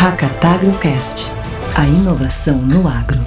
Hackatagrocast, a inovação no agro.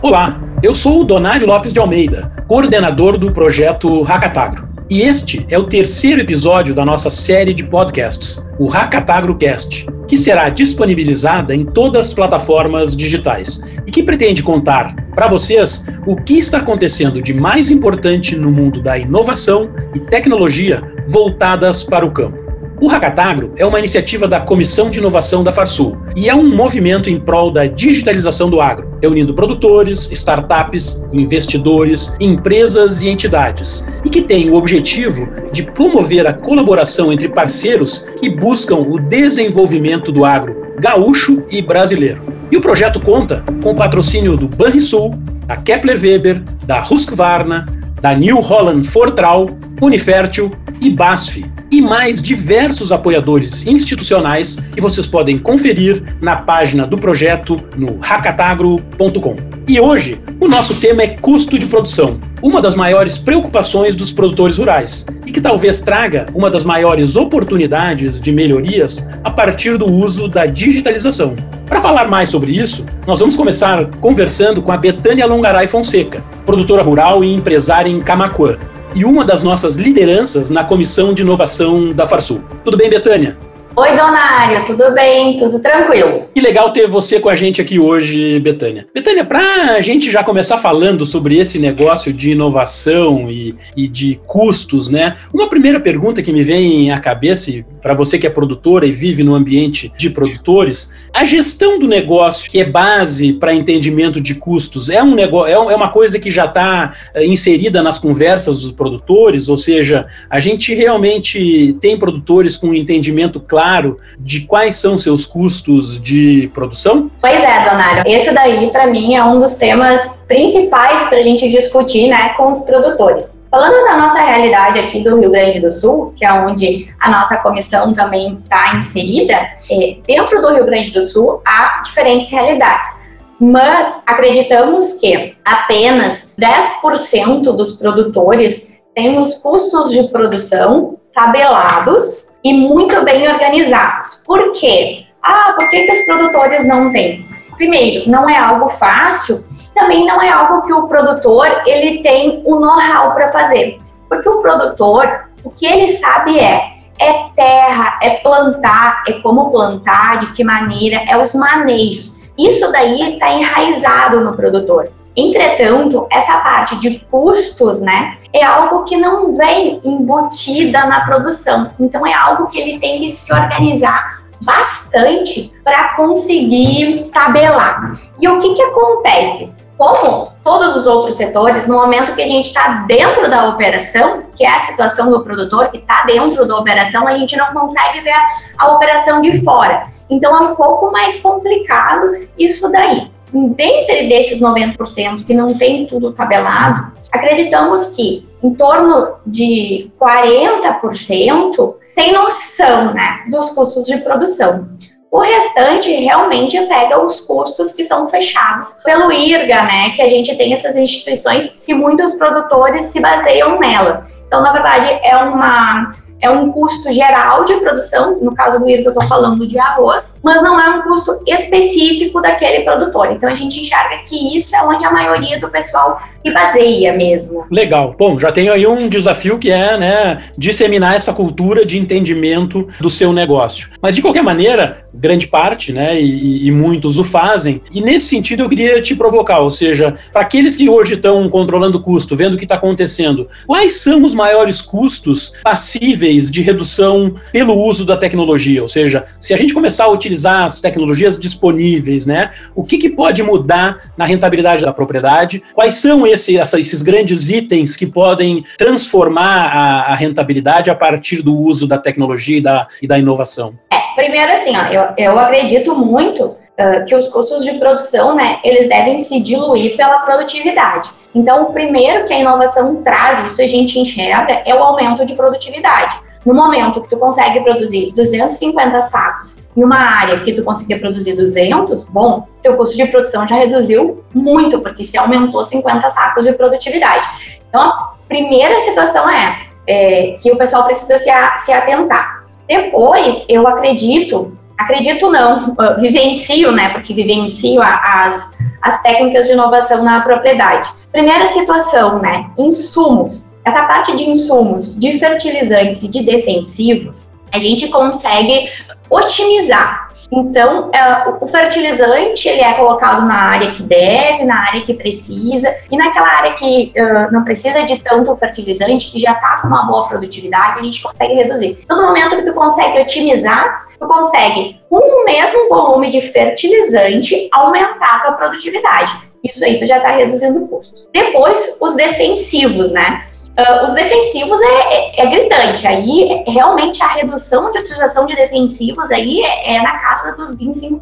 Olá, eu sou o Donário Lopes de Almeida, coordenador do projeto Hackatagro. E este é o terceiro episódio da nossa série de podcasts, o Hackatagrocast, que será disponibilizada em todas as plataformas digitais e que pretende contar para vocês o que está acontecendo de mais importante no mundo da inovação e tecnologia voltadas para o campo. O Hackatagro é uma iniciativa da Comissão de Inovação da Farsul e é um movimento em prol da digitalização do agro, reunindo produtores, startups, investidores, empresas e entidades, e que tem o objetivo de promover a colaboração entre parceiros que buscam o desenvolvimento do agro gaúcho e brasileiro. E o projeto conta com o patrocínio do Banrisul, da Kepler Weber, da Husqvarna, da New Holland Fortral, Unifértil e BASF, e mais diversos apoiadores institucionais que vocês podem conferir na página do projeto no hackatagro.com. E hoje, o nosso tema é custo de produção, uma das maiores preocupações dos produtores rurais e que talvez traga uma das maiores oportunidades de melhorias a partir do uso da digitalização. Para falar mais sobre isso, nós vamos começar conversando com a Betânia Longaray Fonseca, produtora rural e empresária em Camacuã, e uma das nossas lideranças na comissão de inovação da Farsul. Tudo bem, Betânia? Oi, Donário, tudo bem? Tudo tranquilo. Que legal ter você com a gente aqui hoje, Betânia. Betânia, para a gente já começar falando sobre esse negócio de inovação e, e de custos, né? Uma primeira pergunta que me vem à cabeça, para você que é produtora e vive no ambiente de produtores, a gestão do negócio, que é base para entendimento de custos, é um negócio, é, é uma coisa que já está eh, inserida nas conversas dos produtores, ou seja, a gente realmente tem produtores com um entendimento claro de quais são seus custos de produção? Pois é, Donário. Esse daí, para mim, é um dos temas principais para a gente discutir né, com os produtores. Falando da nossa realidade aqui do Rio Grande do Sul, que é onde a nossa comissão também está inserida, é, dentro do Rio Grande do Sul há diferentes realidades. Mas acreditamos que apenas 10% dos produtores têm os custos de produção tabelados e muito bem organizados. Por quê? Ah, por que, que os produtores não têm? Primeiro, não é algo fácil também não é algo que o produtor ele tem o know-how para fazer. Porque o produtor, o que ele sabe é é terra, é plantar, é como plantar, de que maneira, é os manejos. Isso daí está enraizado no produtor. Entretanto, essa parte de custos, né, é algo que não vem embutida na produção. Então, é algo que ele tem que se organizar bastante para conseguir tabelar. E o que, que acontece? Como todos os outros setores, no momento que a gente está dentro da operação, que é a situação do produtor que está dentro da operação, a gente não consegue ver a, a operação de fora. Então é um pouco mais complicado isso daí. Dentre desses 90% que não tem tudo tabelado, acreditamos que em torno de 40% tem noção né, dos custos de produção. O restante realmente pega os custos que são fechados pelo IRGA, né? Que a gente tem essas instituições que muitos produtores se baseiam nela. Então, na verdade, é uma é um custo geral de produção, no caso do IRGA eu estou falando de arroz, mas não é um custo específico daquele produtor. Então a gente enxerga que isso é onde a maioria do pessoal se baseia mesmo. Legal. Bom, já tenho aí um desafio que é né, disseminar essa cultura de entendimento do seu negócio. Mas de qualquer maneira, grande parte, né, e, e muitos o fazem. E nesse sentido eu queria te provocar, ou seja, para aqueles que hoje estão controlando o custo, vendo o que está acontecendo, quais são os maiores custos passíveis de redução pelo uso da tecnologia, ou seja, se a gente começar a utilizar as tecnologias disponíveis, né, o que, que pode mudar na rentabilidade da propriedade? Quais são esse, essa, esses grandes itens que podem transformar a, a, rentabilidade a partir do uso da tecnologia e da, e da inovação? É, primeiro assim, ó, eu, eu acredito muito Que os custos de produção, né, eles devem se diluir pela produtividade. Então, o primeiro que a inovação traz, isso a gente enxerga, é o aumento de produtividade. No momento que tu consegue produzir 250 sacos em uma área que tu conseguia produzir 200, bom, teu custo de produção já reduziu muito, porque se aumentou 50 sacos de produtividade. Então, a primeira situação é essa, é, que o pessoal precisa se, a, se atentar. Depois, eu acredito acredito não, vivencio, né? Porque vivencio as, as técnicas de inovação na propriedade. Primeira situação, né? Insumos. Essa parte de insumos, de fertilizantes e de defensivos, a gente consegue otimizar então, é, o fertilizante ele é colocado na área que deve, na área que precisa, e naquela área que uh, não precisa de tanto fertilizante, que já está com uma boa produtividade, a gente consegue reduzir. No momento que tu consegue otimizar, tu consegue, com o mesmo volume de fertilizante, aumentar a tua produtividade. Isso aí tu já está reduzindo custos. Depois, os defensivos, né? Uh, os defensivos é, é, é, gritante. Aí, realmente, a redução de utilização de defensivos aí é, é na casa dos 25%.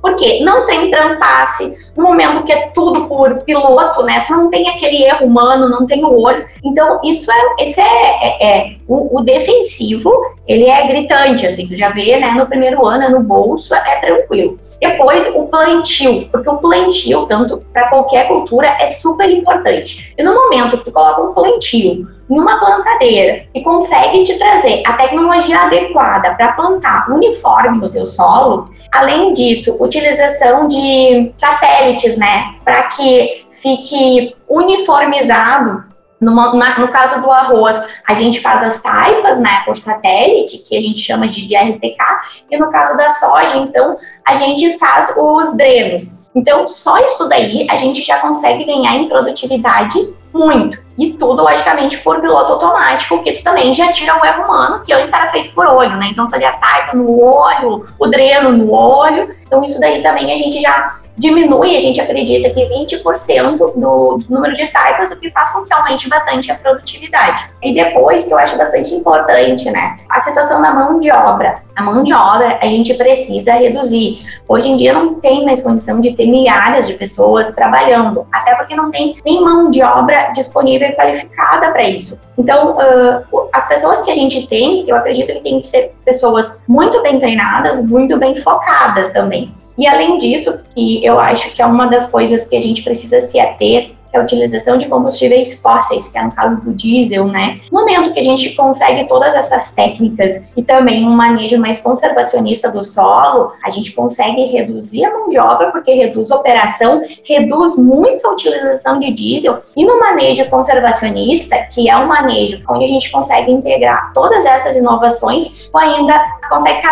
Por quê? Não tem transpasse, no momento que é tudo por piloto, né? Tu não tem aquele erro humano, não tem o olho. Então, isso é, esse é, é, é o, o, defensivo, ele é gritante, assim, tu já vê, né? No primeiro ano, é no bolso, é, tranquilo. Depois, o plantio, porque o plantio, tanto para qualquer cultura, é super importante. E no momento que tu coloca um plantio em uma plantadeira e consegue te trazer a tecnologia adequada para plantar uniforme no teu solo, além disso, utilização de satélites, né, para que fique uniformizado no, na, no, caso do arroz, a gente faz as taipas, né, por satélite, que a gente chama de, de RTK, e no caso da soja, então, a gente faz os drenos. Então, só isso daí a gente já consegue ganhar em produtividade muito. E tudo, logicamente, por piloto automático, que tu também já tira o erro humano, que antes era feito por olho, né? Então, fazia taipa no olho, o dreno no olho. Então, isso daí também a gente já diminui, a gente acredita que 20% do, do número de taipas, o que faz com que aumente bastante a produtividade. E depois, que eu acho bastante importante, né, a situação da mão de obra. A mão de obra a gente precisa reduzir. Hoje em dia não tem mais condição de ter milhares de pessoas trabalhando, até porque não tem nem mão de obra disponível e qualificada para isso. Então, uh, as pessoas que a gente tem, eu acredito que tem que ser pessoas muito bem treinadas, muito bem focadas também. E além disso, que eu acho que é uma das coisas que a gente precisa se ater que é a utilização de combustíveis fósseis, que é no caso do diesel, né? No momento que a gente consegue todas essas técnicas e também um manejo mais conservacionista do solo, a gente consegue reduzir a mão de obra, porque reduz a operação, reduz muito a utilização de diesel, e no manejo conservacionista, que é um manejo onde a gente consegue integrar todas essas inovações, ainda consegue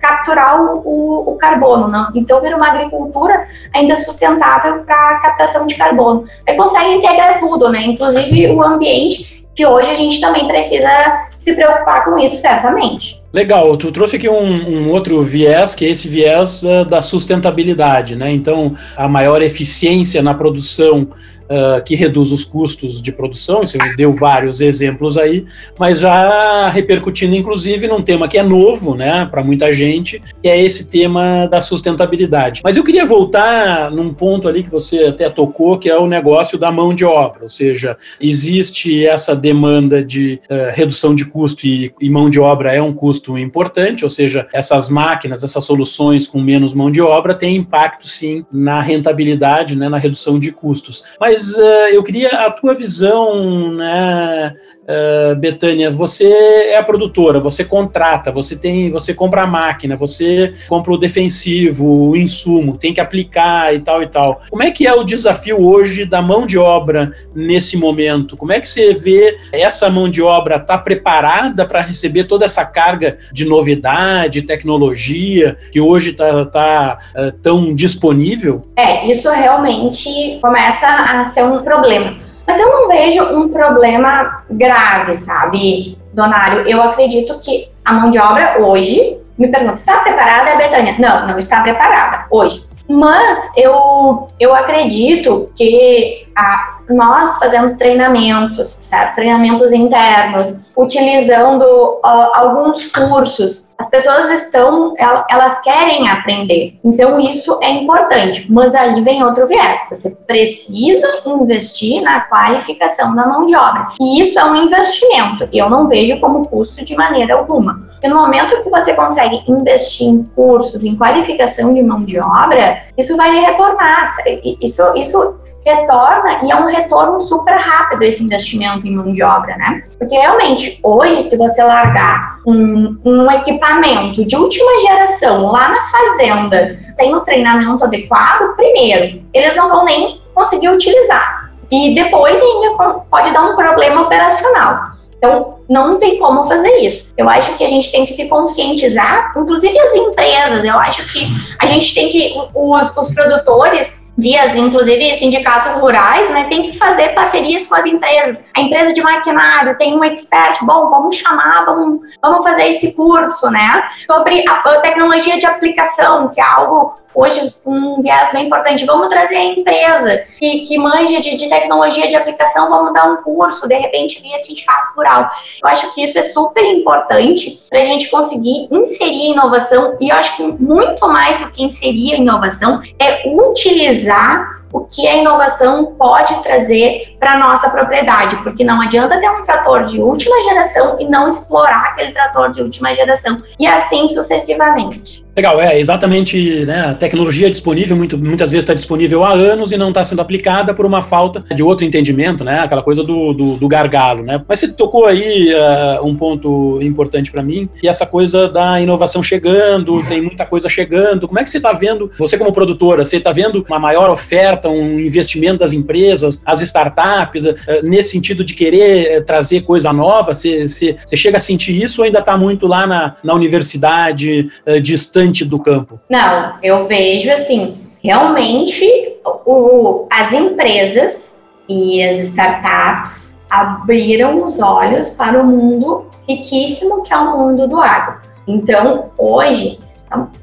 capturar o, o, o carbono, não? Então vira uma agricultura ainda sustentável para captação de carbono. É consegue integrar tudo, né? Inclusive o ambiente, que hoje a gente também precisa se preocupar com isso, certamente. Legal, tu trouxe aqui um, um, outro viés, que é esse viés uh, da sustentabilidade, né? Então, a maior eficiência na produção uh, que reduz os custos de produção, você deu vários exemplos aí, mas já repercutindo inclusive num tema que é novo, né, para muita gente, que é esse tema da sustentabilidade. Mas eu queria voltar num ponto ali que você até tocou, que é o negócio da mão de obra, ou seja, existe essa demanda de uh, redução de custo e, e mão de obra é um custo importante, ou seja, essas máquinas, essas soluções com menos mão de obra têm impacto sim na rentabilidade, né, na redução de custos. Mas uh, eu queria a tua visão, né, uh, Betânia, você é a produtora, você contrata, você tem, você compra a máquina, você compra o defensivo, o insumo, tem que aplicar e tal e tal. Como é que é o desafio hoje da mão de obra nesse momento? Como é que você vê essa mão de obra tá preparada para receber toda essa carga de novidade, tecnologia que hoje está tá, uh, tão disponível? É, isso realmente começa a ser um problema mas eu não vejo um problema grave, sabe, Donário? Eu acredito que a mão de obra hoje, me pergunta, está preparada, Betânia? Não, não está preparada hoje. Mas eu, eu acredito que a, nós fazendo treinamentos, certo? Treinamentos internos, utilizando uh, alguns cursos, as pessoas estão, elas querem aprender. Então isso é importante. Mas aí vem outro viés. Você precisa investir na qualificação da mão de obra. E isso é um investimento. Eu não vejo como custo de maneira alguma. Porque no momento que você consegue investir em cursos, em qualificação de mão de obra, isso vai retornar. Isso, isso retorna e é um retorno super rápido esse investimento em mão de obra, né? Porque realmente, hoje, se você largar um, um equipamento de última geração lá na fazenda sem o treinamento adequado, primeiro, eles não vão nem conseguir utilizar. E depois ainda pode dar um problema operacional. Então, não tem como fazer isso. Eu acho que a gente tem que se conscientizar, inclusive as empresas, eu acho que a gente tem que, os, os produtores, vias, inclusive sindicatos rurais, né, tem que fazer parcerias com as empresas. A empresa de maquinário tem um expert, bom, vamos chamar, vamos, vamos fazer esse curso, né, sobre a, a tecnologia de aplicação, que é algo hoje um viés bem importante. Vamos trazer a empresa que, que manja de, de tecnologia de aplicação, vamos dar um curso, de repente, via sindicato rural. Eu acho que isso é super importante para a gente conseguir inserir inovação, e eu acho que muito mais do que inserir a inovação é utilizar valorizar o que a inovação pode trazer para a nossa propriedade, porque não adianta ter um trator de última geração e não explorar aquele trator de última geração, e assim sucessivamente. Legal, é exatamente né, a tecnologia disponível, muito, muitas vezes está disponível há anos e não está sendo aplicada por uma falta de outro entendimento, né, aquela coisa do, do, do gargalo. Né? Mas você tocou aí uh, um ponto importante para mim, e essa coisa da inovação chegando, tem muita coisa chegando. Como é que você está vendo, você como produtora, você está vendo uma maior oferta, um investimento das empresas, as startups, uh, nesse sentido de querer uh, trazer coisa nova? Você, você, você, chega a sentir isso ou ainda está muito lá na, na universidade, distante? distante do campo? Não, eu vejo assim, realmente o, as empresas e as startups abriram os olhos para o mundo riquíssimo que é o mundo do agro. Então, hoje,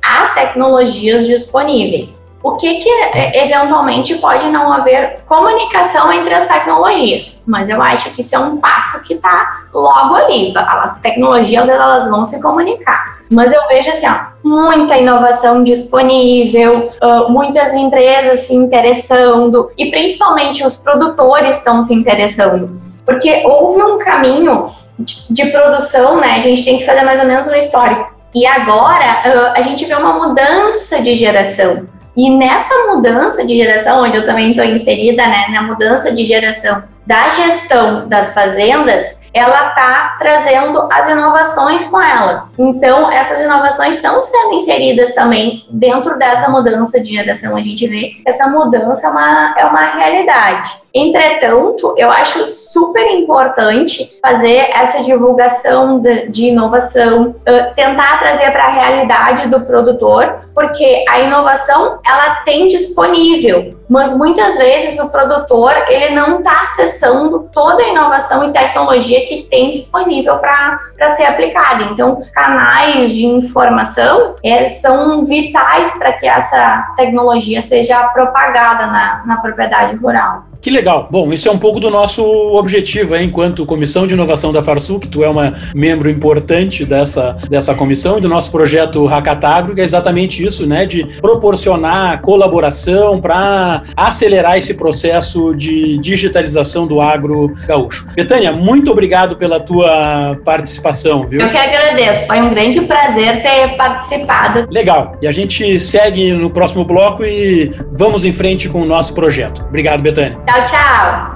há tecnologias disponíveis. O que, que é, eventualmente pode não haver comunicação entre as tecnologias, mas eu acho que isso é um passo que está logo ali. As tecnologias elas vão se comunicar. Mas eu vejo assim, ó, muita inovação disponível, muitas empresas se interessando e principalmente os produtores estão se interessando, porque houve um caminho de, produção, né? A gente tem que fazer mais ou menos um histórico. E agora a gente vê uma mudança de geração. E nessa mudança de geração, onde eu também estou inserida, né, na mudança de geração da gestão das fazendas, ela está trazendo as inovações com ela. Então, essas inovações estão sendo inseridas também dentro dessa mudança de geração. A gente vê que essa mudança é uma, é uma realidade. Entretanto, eu acho super importante fazer essa divulgação de, de inovação, uh, tentar trazer para a realidade do produtor, porque a inovação ela tem disponível, mas muitas vezes o produtor ele não está acessando toda a inovação e tecnologia que tem disponível para ser aplicada. Então, canais de informação é, são vitais para que essa tecnologia seja propagada na, na propriedade rural. Que legal. Bom, isso é um pouco do nosso objetivo, hein, enquanto Comissão de Inovação da Farsul, que tu é uma membro importante dessa, dessa comissão e do nosso projeto Hackatagro, que é exatamente isso, né, de proporcionar colaboração para acelerar esse processo de digitalização do agro gaúcho. Betânia, muito obrigado pela tua participação, viu? Eu que agradeço. Foi um grande prazer ter participado. Legal. E a gente segue no próximo bloco e vamos em frente com o nosso projeto. Obrigado, Betânia. Tchau, tchau.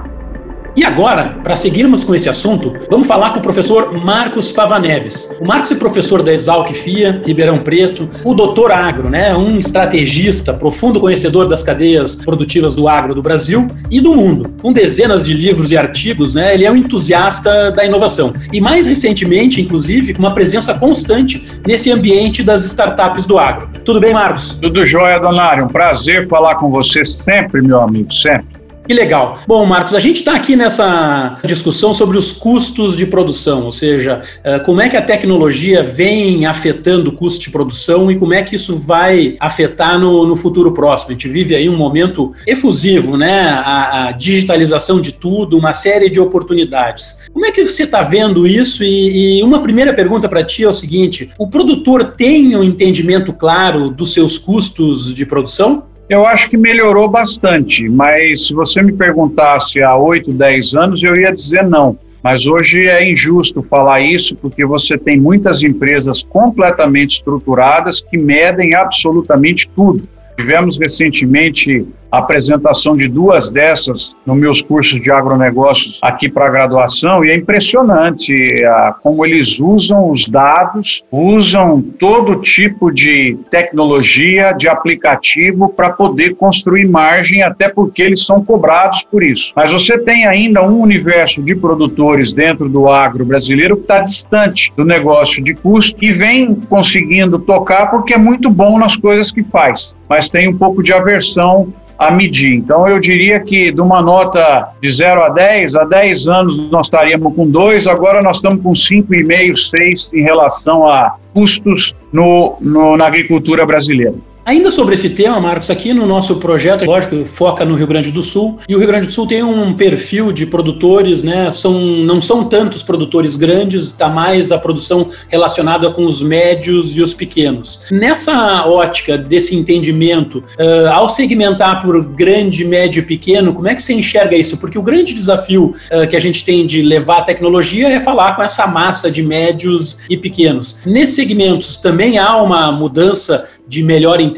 E agora, para seguirmos com esse assunto, vamos falar com o professor Marcos Pavaneves. O Marcos é professor da Exalc FIA, Ribeirão Preto, o doutor agro, né? Um estrategista, profundo conhecedor das cadeias produtivas do agro do Brasil e do mundo. Com dezenas de livros e artigos, né? Ele é um entusiasta da inovação. E mais recentemente, inclusive, com uma presença constante nesse ambiente das startups do agro. Tudo bem, Marcos? Tudo jóia, Donário. Um prazer falar com você sempre, meu amigo, sempre. Que legal. Bom, Marcos, a gente está aqui nessa discussão sobre os custos de produção, ou seja, eh, como é que a tecnologia vem afetando o custo de produção e como é que isso vai afetar no, no futuro próximo. A gente vive aí um momento efusivo, né? A, a digitalização de tudo, uma série de oportunidades. Como é que você está vendo isso? E, e uma primeira pergunta para ti é o seguinte: o produtor tem um entendimento claro dos seus custos de produção? Eu acho que melhorou bastante, mas se você me perguntasse há 8, 10 anos, eu ia dizer não. Mas hoje é injusto falar isso porque você tem muitas empresas completamente estruturadas que medem absolutamente tudo. Tivemos recentemente apresentação de duas dessas nos meus cursos de agronegócios aqui para graduação e é impressionante a, como eles usam os dados, usam todo tipo de tecnologia, de aplicativo para poder construir margem, até porque eles são cobrados por isso. Mas você tem ainda um universo de produtores dentro do agro brasileiro que está distante do negócio de custo e vem conseguindo tocar porque é muito bom nas coisas que faz, mas tem um pouco de aversão a medir. Então, eu diria que de uma nota de 0 a 10, a 10 anos nós estaríamos com 2, agora nós estamos com 5,5, 6 em relação a custos no, no, na agricultura brasileira. Ainda sobre esse tema, Marcos, aqui no nosso projeto, lógico, foca no Rio Grande do Sul, e o Rio Grande do Sul tem um perfil de produtores, né? São, não são tantos produtores grandes, está mais a produção relacionada com os médios e os pequenos. Nessa ótica desse entendimento, uh, ao segmentar por grande, médio e pequeno, como é que você enxerga isso? Porque o grande desafio uh, que a gente tem de levar a tecnologia é falar com essa massa de médios e pequenos. Nesses segmentos também há uma mudança de melhor entendimento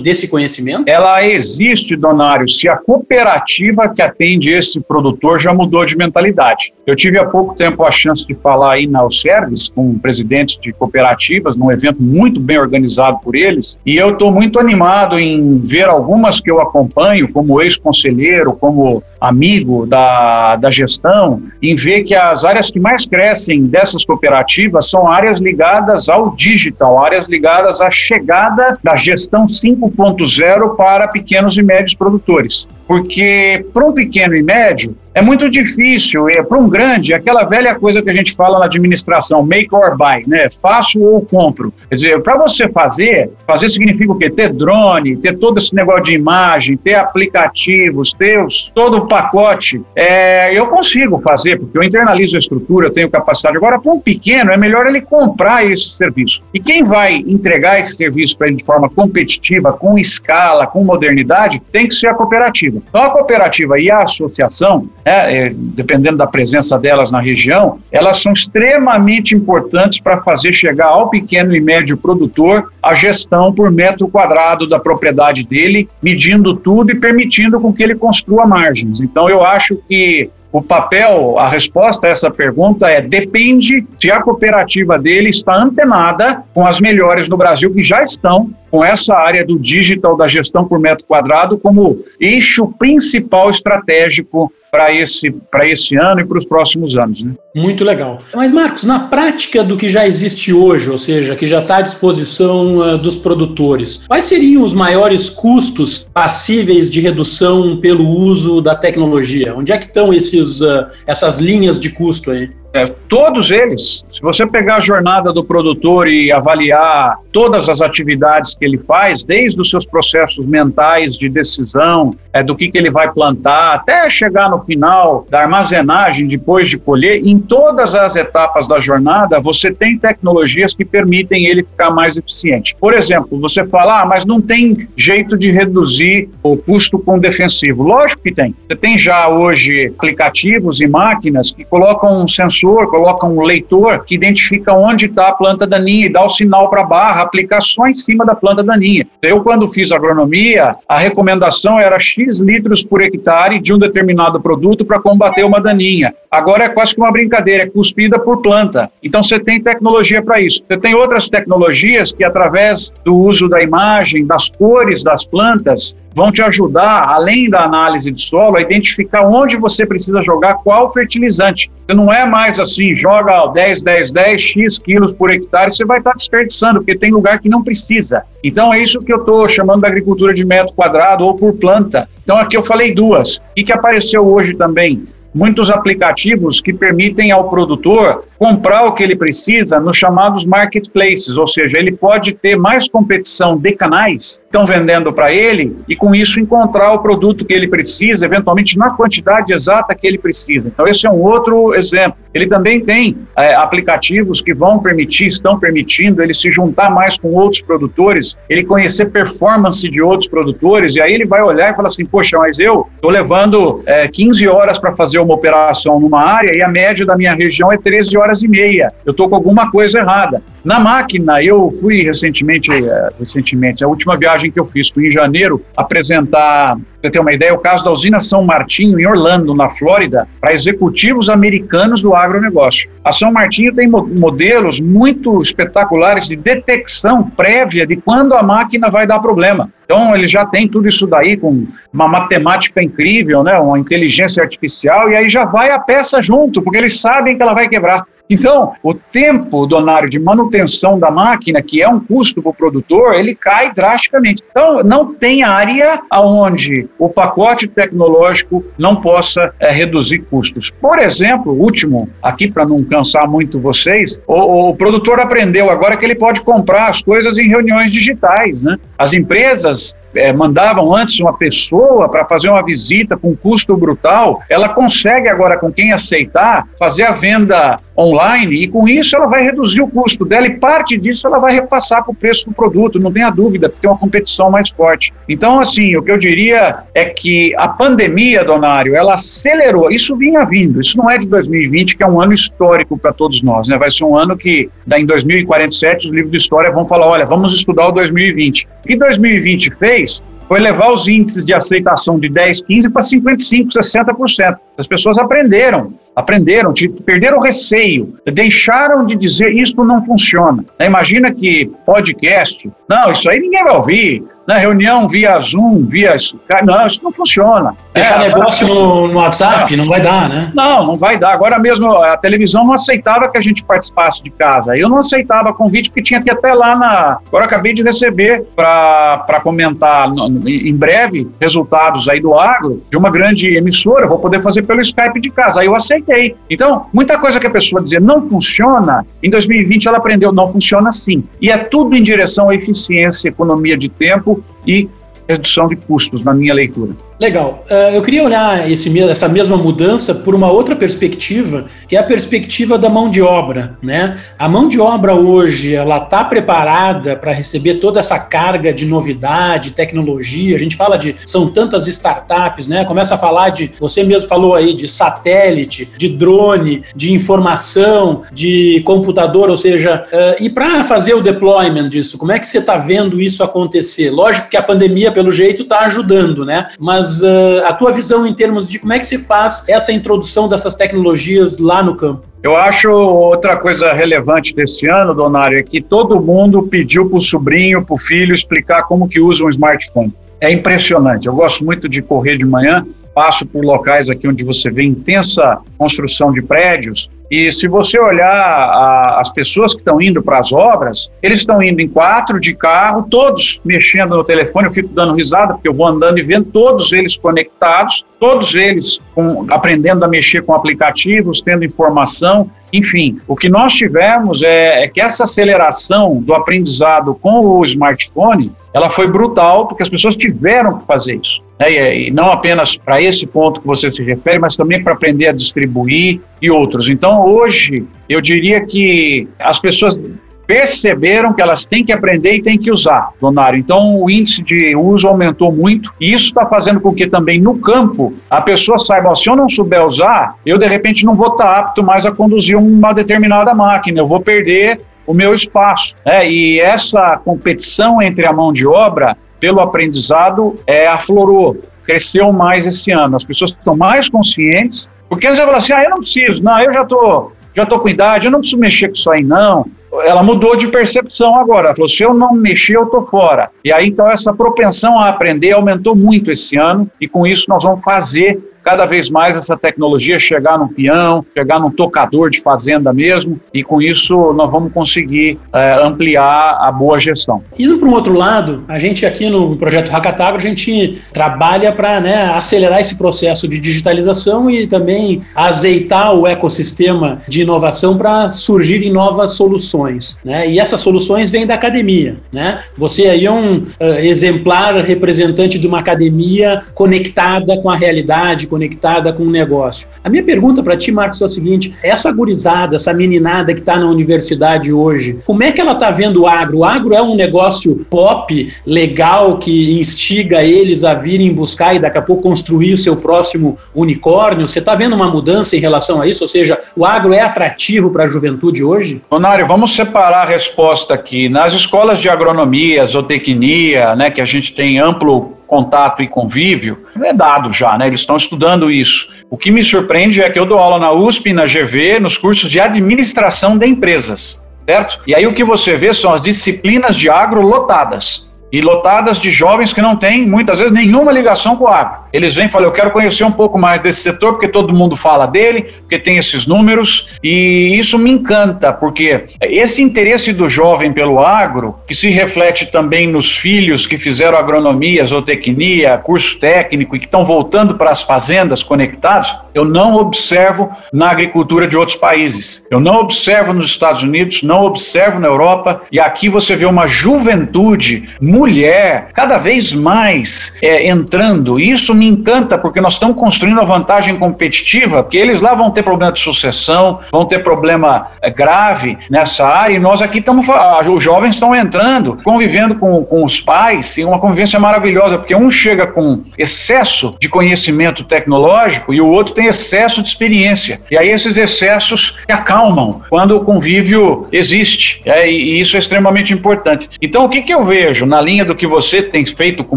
desse conhecimento? Ela existe, Donário, se a cooperativa que atende esse produtor já mudou de mentalidade. Eu tive há pouco tempo a chance de falar aí na Alcerves com presidentes de cooperativas, num evento muito bem organizado por eles, e eu estou muito animado em ver algumas que eu acompanho, como ex-conselheiro, como amigo da, da gestão, em ver que as áreas que mais crescem dessas cooperativas são áreas ligadas ao digital, áreas ligadas à chegada da gestão 5.0 para pequenos e médios produtores. Porque para um pequeno e médio, é muito difícil, é, para um grande, aquela velha coisa que a gente fala na administração, make or buy, né? Faço ou compro. Quer dizer, para você fazer, fazer significa o quê? Ter drone, ter todo esse negócio de imagem, ter aplicativos, ter os, todo o pacote. É, eu consigo fazer, porque eu internalizo a estrutura, eu tenho capacidade. Agora, para um pequeno, é melhor ele comprar esse serviço. E quem vai entregar esse serviço para ele de forma competitiva, com escala, com modernidade, tem que ser a cooperativa. Então, a cooperativa e a associação, né, é, dependendo da presença delas na região, elas são extremamente importantes para fazer chegar ao pequeno e médio produtor a gestão por metro quadrado da propriedade dele, medindo tudo e permitindo com que ele construa margens. Então, eu acho que o papel, a resposta a essa pergunta é: depende se a cooperativa dele está antenada com as melhores no Brasil que já estão com essa área do digital da gestão por metro quadrado como eixo principal estratégico para esse, esse ano e para os próximos anos. Né? Muito legal. Mas, Marcos, na prática do que já existe hoje, ou seja, que já está à disposição uh, dos produtores, quais seriam os maiores custos passíveis de redução pelo uso da tecnologia? Onde é que estão esses, uh, essas linhas de custo aí? É, todos eles, se você pegar a jornada do produtor e avaliar todas as atividades que ele faz, desde os seus processos mentais de decisão, é, do que, que ele vai plantar, até chegar no final da armazenagem depois de colher, em todas as etapas da jornada, você tem tecnologias que permitem ele ficar mais eficiente. Por exemplo, você fala, ah, mas não tem jeito de reduzir o custo com defensivo. Lógico que tem. Você tem já hoje aplicativos e máquinas que colocam um sensor sensor, coloca um leitor que identifica onde está a planta daninha e dá o sinal para a barra, aplicar só em cima da planta daninha. Eu, quando fiz agronomia, a recomendação era X litros por hectare de um determinado produto para combater uma daninha. Agora é quase que uma brincadeira, é cuspida por planta. Então você tem tecnologia para isso. Você tem outras tecnologias que, através do uso da imagem, das cores das plantas, vão te ajudar, além da análise de solo, a identificar onde você precisa jogar qual fertilizante. Você não é mais assim, joga 10, 10, 10, X quilos por hectare, você vai estar desperdiçando, porque tem lugar que não precisa. Então é isso que eu estou chamando da agricultura de metro quadrado ou por planta. Então aqui eu falei duas. O que apareceu hoje também? muitos aplicativos que permitem ao produtor comprar o que ele precisa nos chamados marketplaces, ou seja, ele pode ter mais competição de canais que estão vendendo para ele e com isso encontrar o produto que ele precisa, eventualmente na quantidade exata que ele precisa. Então esse é um outro exemplo. Ele também tem é, aplicativos que vão permitir, estão permitindo ele se juntar mais com outros produtores, ele conhecer performance de outros produtores e aí ele vai olhar e falar assim, poxa, mas eu estou levando é, 15 horas para fazer uma operação numa área e a média da minha região é 13 horas e meia. Eu estou com alguma coisa errada. Na máquina, eu fui recentemente, eh, recentemente, a última viagem que eu fiz foi em janeiro, apresentar, você ter uma ideia, o caso da usina São Martinho, em Orlando, na Flórida, para executivos americanos do agronegócio. A São Martinho tem modelos muito espetaculares de detecção prévia de quando a máquina vai dar problema. Então, ele já tem tudo isso daí com uma matemática incrível, né, uma inteligência artificial, e aí já vai a peça junto, porque eles sabem que ela vai quebrar. Então, o tempo, Donário, de manutenção da máquina, que é um custo para o produtor, ele cai drasticamente. Então, não tem área onde o pacote tecnológico não possa é, reduzir custos. Por exemplo, último, aqui para não cansar muito vocês, o, o, produtor aprendeu agora que ele pode comprar as coisas em reuniões digitais. Né? As empresas é, mandavam antes uma pessoa para fazer uma visita com custo brutal, ela consegue agora, com quem aceitar, fazer a venda online e com isso ela vai reduzir o custo dela e parte disso ela vai repassar para o preço do produto, não tenha dúvida, porque tem uma competição mais forte. Então, assim, o que eu diria é que a pandemia, Donário, ela acelerou, isso vinha vindo, isso não é de 2020, que é um ano histórico para todos nós, né? Vai ser um ano que, em 2047, os livros de história vão falar, olha, vamos estudar o 2020. O que 2020 fez foi levar os índices de aceitação de 10, 15 para 55, 60%. As pessoas aprenderam aprenderam, perderam o receio, deixaram de dizer isso não funciona. Imagina que podcast, não, isso aí ninguém vai ouvir, na reunião via Zoom, via Skype. Não, isso não funciona. Deixar é, negócio no, no, WhatsApp não, não vai dar, né? Não, não vai dar. Agora mesmo a televisão não aceitava que a gente participasse de casa. Eu não aceitava convite porque tinha que ir até lá na. Agora acabei de receber para comentar no, em breve resultados aí do agro de uma grande emissora. Vou poder fazer pelo Skype de casa. Aí eu aceitei. Então, muita coisa que a pessoa dizia não funciona, em 2020 ela aprendeu não funciona sim. E é tudo em direção à eficiência, economia de tempo e redução de custos, na minha leitura. Legal. Uh, eu queria olhar esse, essa mesma mudança por uma outra perspectiva, que é a perspectiva da mão de obra. Né? A mão de obra hoje ela está preparada para receber toda essa carga de novidade, tecnologia. A gente fala de são tantas startups, né? Começa a falar de você mesmo falou aí de satélite, de drone, de informação, de computador, ou seja, uh, e para fazer o deployment disso, como é que você está vendo isso acontecer? Lógico que a pandemia pelo jeito está ajudando, né? Mas uh, a tua visão em termos de como é que se faz essa introdução dessas tecnologias lá no campo? Eu acho outra coisa relevante desse ano, Donário, é que todo mundo pediu para o sobrinho, para o filho, explicar como que usa um smartphone. É impressionante. Eu gosto muito de correr de manhã, passo por locais aqui onde você vê intensa construção de prédios e se você olhar a, as pessoas que estão indo para as obras, eles estão indo em quatro de carro, todos mexendo no telefone. Eu fico dando risada porque eu vou andando e vendo todos eles conectados, todos eles com, aprendendo a mexer com aplicativos, tendo informação. Enfim, o que nós tivemos é, é que essa aceleração do aprendizado com o smartphone ela foi brutal porque as pessoas tiveram que fazer isso. Né? E, não apenas para esse ponto que você se refere, mas também para aprender a distribuir e outros. Então, hoje, eu diria que as pessoas perceberam que elas têm que aprender e têm que usar, Donário. Então, o índice de uso aumentou muito e isso está fazendo com que também no campo a pessoa saiba, se eu não souber usar, eu de repente não vou estar tá apto mais a conduzir uma determinada máquina, eu vou perder o meu espaço. Né? E essa competição entre a mão de obra pelo aprendizado é, aflorou, cresceu mais esse ano. As pessoas estão mais conscientes, porque eles vão falar assim, ah, eu não preciso, não, eu já estou já tô com idade, eu não preciso mexer com isso aí, não. Ela mudou de percepção agora, ela falou, se eu não mexer, eu estou fora. E aí, então, essa propensão a aprender aumentou muito esse ano, e com isso nós vamos fazer cada vez mais essa tecnologia chegar num peão, chegar num tocador de fazenda mesmo, e com isso nós vamos conseguir é, ampliar a boa gestão. Indo para um outro lado, a gente aqui no projeto Hackatagro, a gente trabalha para né, acelerar esse processo de digitalização e também azeitar o ecossistema de inovação para surgirem novas soluções. Né? E essas soluções vêm da academia. Né? Você aí é um uh, exemplar representante de uma academia conectada com a realidade, conectada com o negócio. A minha pergunta para ti, Marcos, é o seguinte: essa gurizada, essa meninada que está na universidade hoje, como é que ela está vendo o agro? O agro é um negócio pop, legal, que instiga eles a virem buscar e daqui a pouco construir o seu próximo unicórnio? Você está vendo uma mudança em relação a isso? Ou seja, o agro é atrativo para a juventude hoje? Donário, vamos separar a resposta aqui. Nas escolas de agronomia, zootecnia, né, que a gente tem amplo contato e convívio, é dado já, né? Eles estão estudando isso. O que me surpreende é que eu dou aula na USP, na GV, nos cursos de administração de empresas, certo? E aí o que você vê são as disciplinas de agro lotadas e lotadas de jovens que não têm, muitas vezes, nenhuma ligação com o agro. Eles vêm e falam, eu quero conhecer um pouco mais desse setor, porque todo mundo fala dele, porque tem esses números, e isso me encanta, porque esse interesse do jovem pelo agro, que se reflete também nos filhos que fizeram agronomia, zootecnia, curso técnico e que estão voltando para as fazendas conectados, eu não observo na agricultura de outros países. Eu não observo nos Estados Unidos, não observo na Europa, e aqui você vê uma juventude muito mulher cada vez mais é, entrando. Isso me encanta porque nós estamos construindo a vantagem competitiva, porque eles lá vão ter problema de sucessão, vão ter problema é, grave nessa área, e nós aqui estamos, os jovens estão entrando, convivendo com, com os pais, e uma convivência maravilhosa, porque um chega com excesso de conhecimento tecnológico e o outro tem excesso de experiência. E aí esses excessos se acalmam quando o convívio existe. É, e, e isso é extremamente importante. Então, o que, que eu vejo na linha linha do que você tem feito com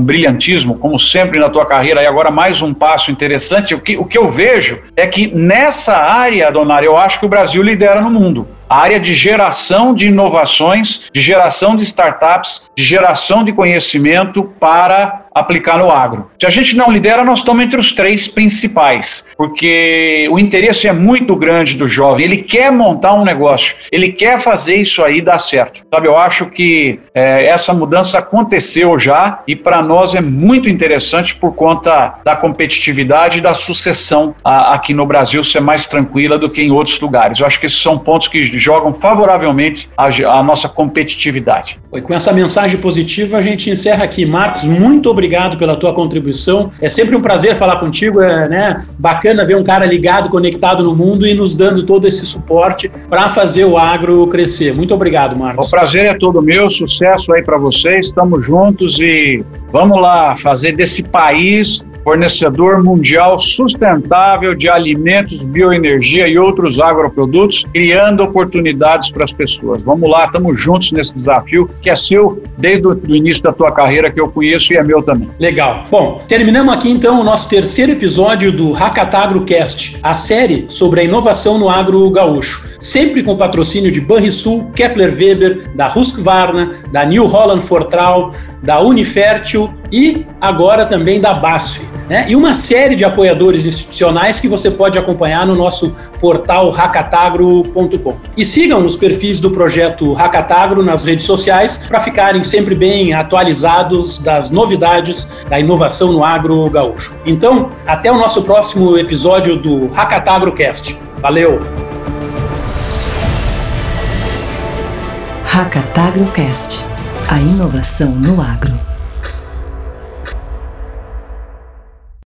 brilhantismo, como sempre na tua carreira, e agora mais um passo interessante, o que, o que eu vejo é que nessa área, Donário, eu acho que o Brasil lidera no mundo área de geração de inovações, de geração de startups, de geração de conhecimento para aplicar no agro. Se a gente não lidera, nós estamos entre os três principais, porque o interesse é muito grande do jovem, ele quer montar um negócio, ele quer fazer isso aí dar certo. Sabe, eu acho que é, essa mudança aconteceu já e para nós é muito interessante por conta da competitividade e da sucessão a, aqui no Brasil ser mais tranquila do que em outros lugares. Eu acho que esses são pontos que jogam favoravelmente a, a nossa competitividade. E com essa mensagem positiva, a gente encerra aqui. Marcos, muito obrigado pela tua contribuição. É sempre um prazer falar contigo. É né, bacana ver um cara ligado, conectado no mundo e nos dando todo esse suporte para fazer o agro crescer. Muito obrigado, Marcos. O prazer é todo meu. Sucesso aí para vocês. Estamos juntos e vamos lá fazer desse país fornecedor mundial sustentável de alimentos, bioenergia e outros agroprodutos, criando oportunidades para as pessoas. Vamos lá, estamos juntos nesse desafio que é seu desde o início da tua carreira que eu conheço e é meu também. Legal. Bom, terminamos aqui então o nosso terceiro episódio do Hackatagro Cast, a série sobre a inovação no agro gaúcho, sempre com patrocínio de Banrisul, Kepler Weber, da Husqvarna, da New Holland Fortral, da Unifértil e agora também da BASF. Né? E uma série de apoiadores institucionais que você pode acompanhar no nosso portal racatagro.com. E sigam os perfis do projeto Racatagro nas redes sociais para ficarem sempre bem atualizados das novidades da inovação no agro gaúcho. Então, até o nosso próximo episódio do Racatagrocast. Valeu! Racatagrocast, a inovação no agro.